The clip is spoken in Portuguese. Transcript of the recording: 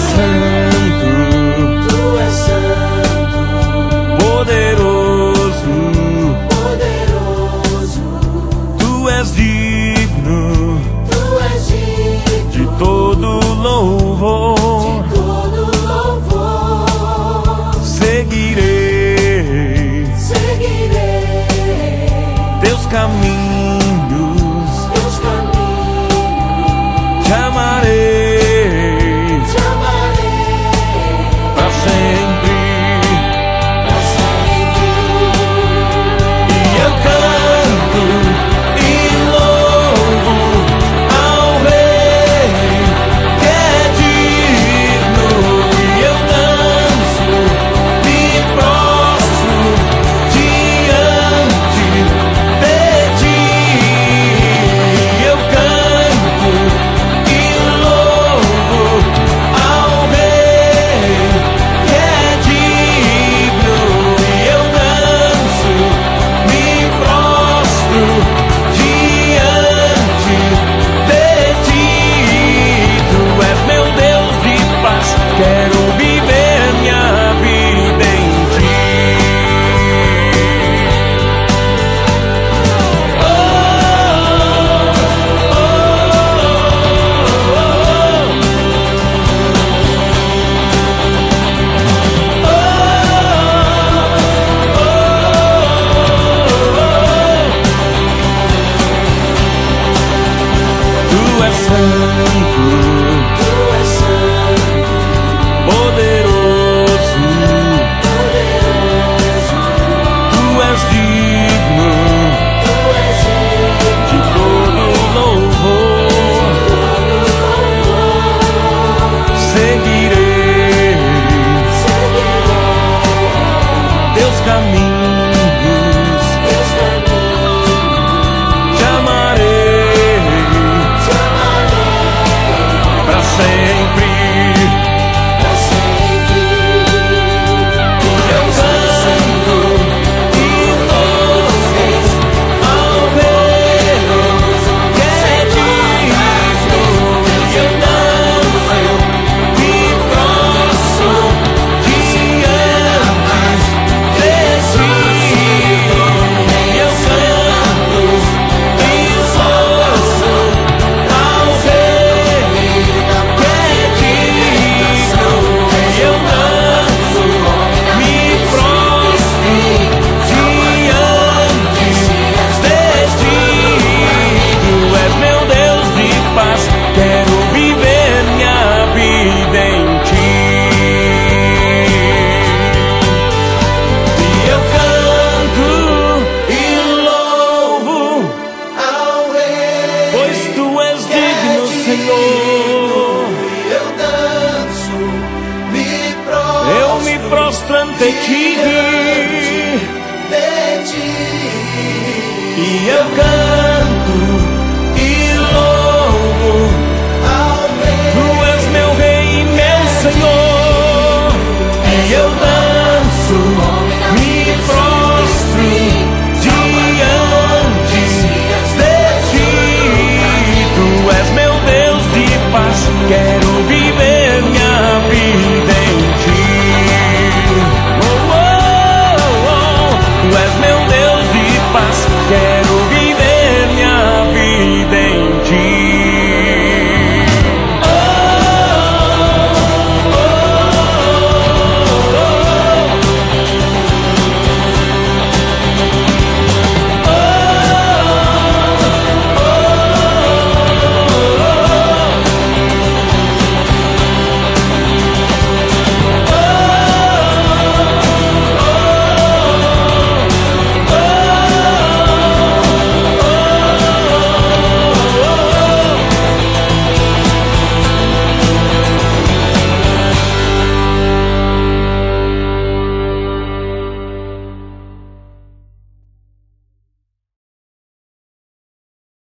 santo, tu és santo, poderoso, poderoso, tu és digno, tu és digno. De todo louvor. De todo louvor. Seguirei, seguirei. Teus caminhos. Me prostro ante ti. de ti. E eu canto